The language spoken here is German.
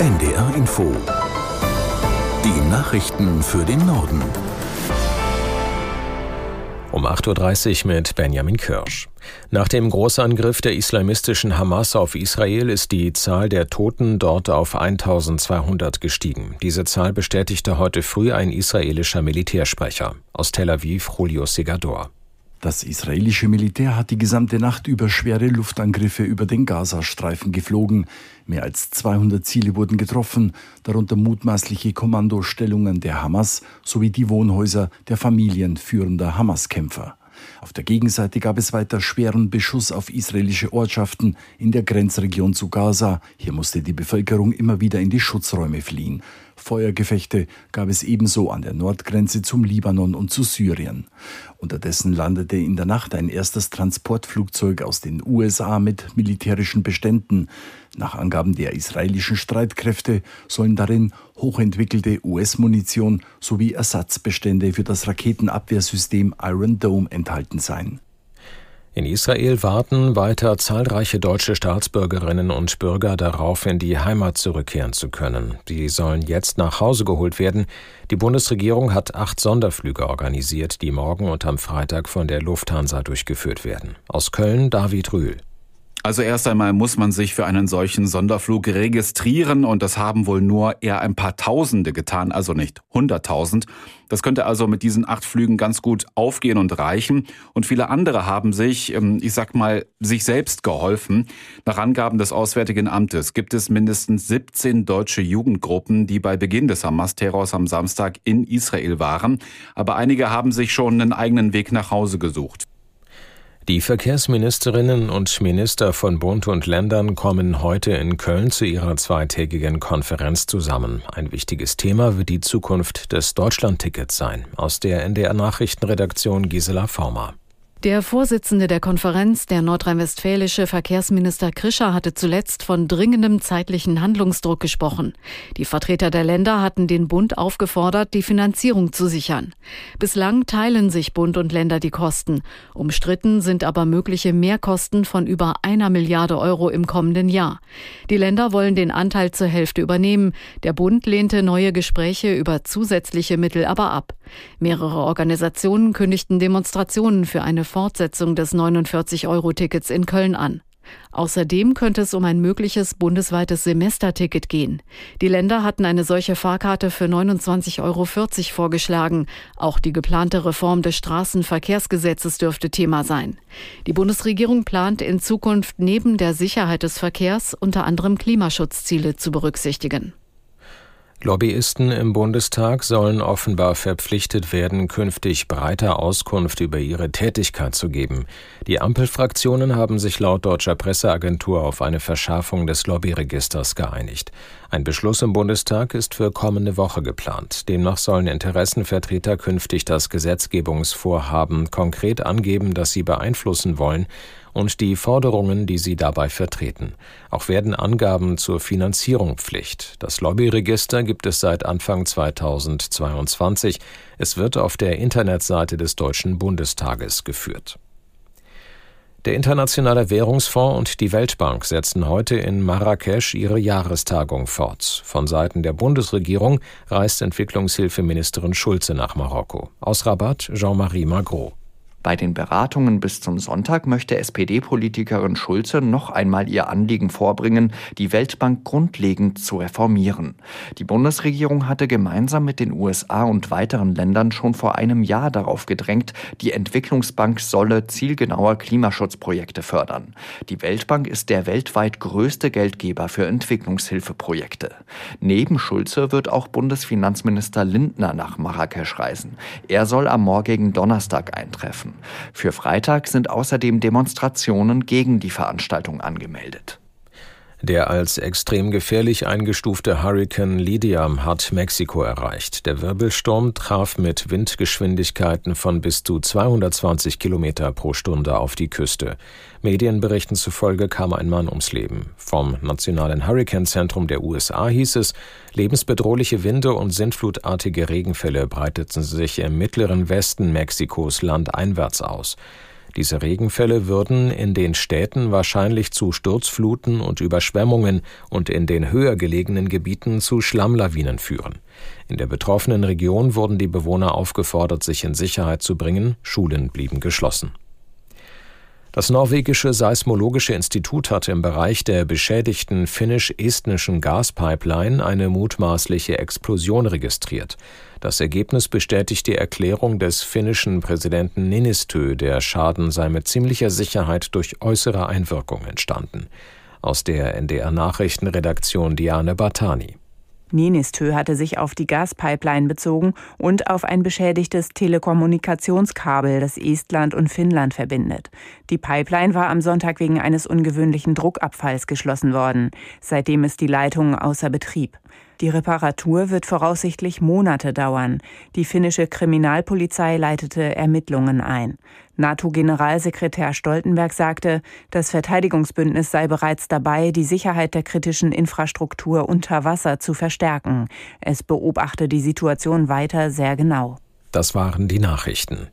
NDR Info. Die Nachrichten für den Norden. Um 8.30 Uhr mit Benjamin Kirsch. Nach dem Großangriff der islamistischen Hamas auf Israel ist die Zahl der Toten dort auf 1200 gestiegen. Diese Zahl bestätigte heute früh ein israelischer Militärsprecher. Aus Tel Aviv, Julio Segador. Das israelische Militär hat die gesamte Nacht über schwere Luftangriffe über den Gazastreifen geflogen. Mehr als 200 Ziele wurden getroffen, darunter mutmaßliche Kommandostellungen der Hamas sowie die Wohnhäuser der Familien führender Hamas-Kämpfer. Auf der Gegenseite gab es weiter schweren Beschuss auf israelische Ortschaften in der Grenzregion zu Gaza. Hier musste die Bevölkerung immer wieder in die Schutzräume fliehen. Feuergefechte gab es ebenso an der Nordgrenze zum Libanon und zu Syrien. Unterdessen landete in der Nacht ein erstes Transportflugzeug aus den USA mit militärischen Beständen. Nach Angaben der israelischen Streitkräfte sollen darin hochentwickelte US-Munition sowie Ersatzbestände für das Raketenabwehrsystem Iron Dome enthalten sein. In Israel warten weiter zahlreiche deutsche Staatsbürgerinnen und Bürger darauf, in die Heimat zurückkehren zu können. Die sollen jetzt nach Hause geholt werden. Die Bundesregierung hat acht Sonderflüge organisiert, die morgen und am Freitag von der Lufthansa durchgeführt werden. Aus Köln David Rühl. Also erst einmal muss man sich für einen solchen Sonderflug registrieren und das haben wohl nur eher ein paar Tausende getan, also nicht hunderttausend. Das könnte also mit diesen acht Flügen ganz gut aufgehen und reichen. Und viele andere haben sich, ähm, ich sag mal, sich selbst geholfen. Nach Angaben des Auswärtigen Amtes gibt es mindestens 17 deutsche Jugendgruppen, die bei Beginn des Hamas-Terrors am Samstag in Israel waren. Aber einige haben sich schon einen eigenen Weg nach Hause gesucht. Die Verkehrsministerinnen und Minister von Bund und Ländern kommen heute in Köln zu ihrer zweitägigen Konferenz zusammen. Ein wichtiges Thema wird die Zukunft des Deutschlandtickets sein. Aus der NDR Nachrichtenredaktion Gisela Former. Der Vorsitzende der Konferenz, der nordrhein-westfälische Verkehrsminister Krischer, hatte zuletzt von dringendem zeitlichen Handlungsdruck gesprochen. Die Vertreter der Länder hatten den Bund aufgefordert, die Finanzierung zu sichern. Bislang teilen sich Bund und Länder die Kosten. Umstritten sind aber mögliche Mehrkosten von über einer Milliarde Euro im kommenden Jahr. Die Länder wollen den Anteil zur Hälfte übernehmen. Der Bund lehnte neue Gespräche über zusätzliche Mittel aber ab. Mehrere Organisationen kündigten Demonstrationen für eine Fortsetzung des 49-Euro-Tickets in Köln an. Außerdem könnte es um ein mögliches bundesweites Semesterticket gehen. Die Länder hatten eine solche Fahrkarte für 29,40 Euro vorgeschlagen. Auch die geplante Reform des Straßenverkehrsgesetzes dürfte Thema sein. Die Bundesregierung plant in Zukunft neben der Sicherheit des Verkehrs unter anderem Klimaschutzziele zu berücksichtigen. Lobbyisten im Bundestag sollen offenbar verpflichtet werden, künftig breiter Auskunft über ihre Tätigkeit zu geben. Die Ampelfraktionen haben sich laut deutscher Presseagentur auf eine Verschärfung des Lobbyregisters geeinigt. Ein Beschluss im Bundestag ist für kommende Woche geplant. Demnach sollen Interessenvertreter künftig das Gesetzgebungsvorhaben konkret angeben, das sie beeinflussen wollen, und die Forderungen, die sie dabei vertreten. Auch werden Angaben zur Finanzierung Pflicht. Das Lobbyregister gibt es seit Anfang 2022. Es wird auf der Internetseite des Deutschen Bundestages geführt. Der Internationale Währungsfonds und die Weltbank setzen heute in Marrakesch ihre Jahrestagung fort. Von Seiten der Bundesregierung reist Entwicklungshilfeministerin Schulze nach Marokko. Aus Rabat Jean-Marie Magro. Bei den Beratungen bis zum Sonntag möchte SPD-Politikerin Schulze noch einmal ihr Anliegen vorbringen, die Weltbank grundlegend zu reformieren. Die Bundesregierung hatte gemeinsam mit den USA und weiteren Ländern schon vor einem Jahr darauf gedrängt, die Entwicklungsbank solle zielgenauer Klimaschutzprojekte fördern. Die Weltbank ist der weltweit größte Geldgeber für Entwicklungshilfeprojekte. Neben Schulze wird auch Bundesfinanzminister Lindner nach Marrakesch reisen. Er soll am morgigen Donnerstag eintreffen. Für Freitag sind außerdem Demonstrationen gegen die Veranstaltung angemeldet. Der als extrem gefährlich eingestufte Hurrikan Lydia hat Mexiko erreicht. Der Wirbelsturm traf mit Windgeschwindigkeiten von bis zu 220 Kilometer pro Stunde auf die Küste. Medienberichten zufolge kam ein Mann ums Leben. Vom Nationalen Hurrikanzentrum der USA hieß es, lebensbedrohliche Winde und sintflutartige Regenfälle breiteten sich im mittleren Westen Mexikos landeinwärts aus. Diese Regenfälle würden in den Städten wahrscheinlich zu Sturzfluten und Überschwemmungen und in den höher gelegenen Gebieten zu Schlammlawinen führen. In der betroffenen Region wurden die Bewohner aufgefordert, sich in Sicherheit zu bringen, Schulen blieben geschlossen. Das norwegische Seismologische Institut hat im Bereich der beschädigten finnisch-estnischen Gaspipeline eine mutmaßliche Explosion registriert. Das Ergebnis bestätigt die Erklärung des finnischen Präsidenten Ninistö, der Schaden sei mit ziemlicher Sicherheit durch äußere Einwirkung entstanden. Aus der NDR Nachrichtenredaktion Diane Bartani. Nienistö hatte sich auf die Gaspipeline bezogen und auf ein beschädigtes Telekommunikationskabel, das Estland und Finnland verbindet. Die Pipeline war am Sonntag wegen eines ungewöhnlichen Druckabfalls geschlossen worden. Seitdem ist die Leitung außer Betrieb. Die Reparatur wird voraussichtlich Monate dauern. Die finnische Kriminalpolizei leitete Ermittlungen ein. NATO-Generalsekretär Stoltenberg sagte, das Verteidigungsbündnis sei bereits dabei, die Sicherheit der kritischen Infrastruktur unter Wasser zu verstärken. Es beobachte die Situation weiter sehr genau. Das waren die Nachrichten.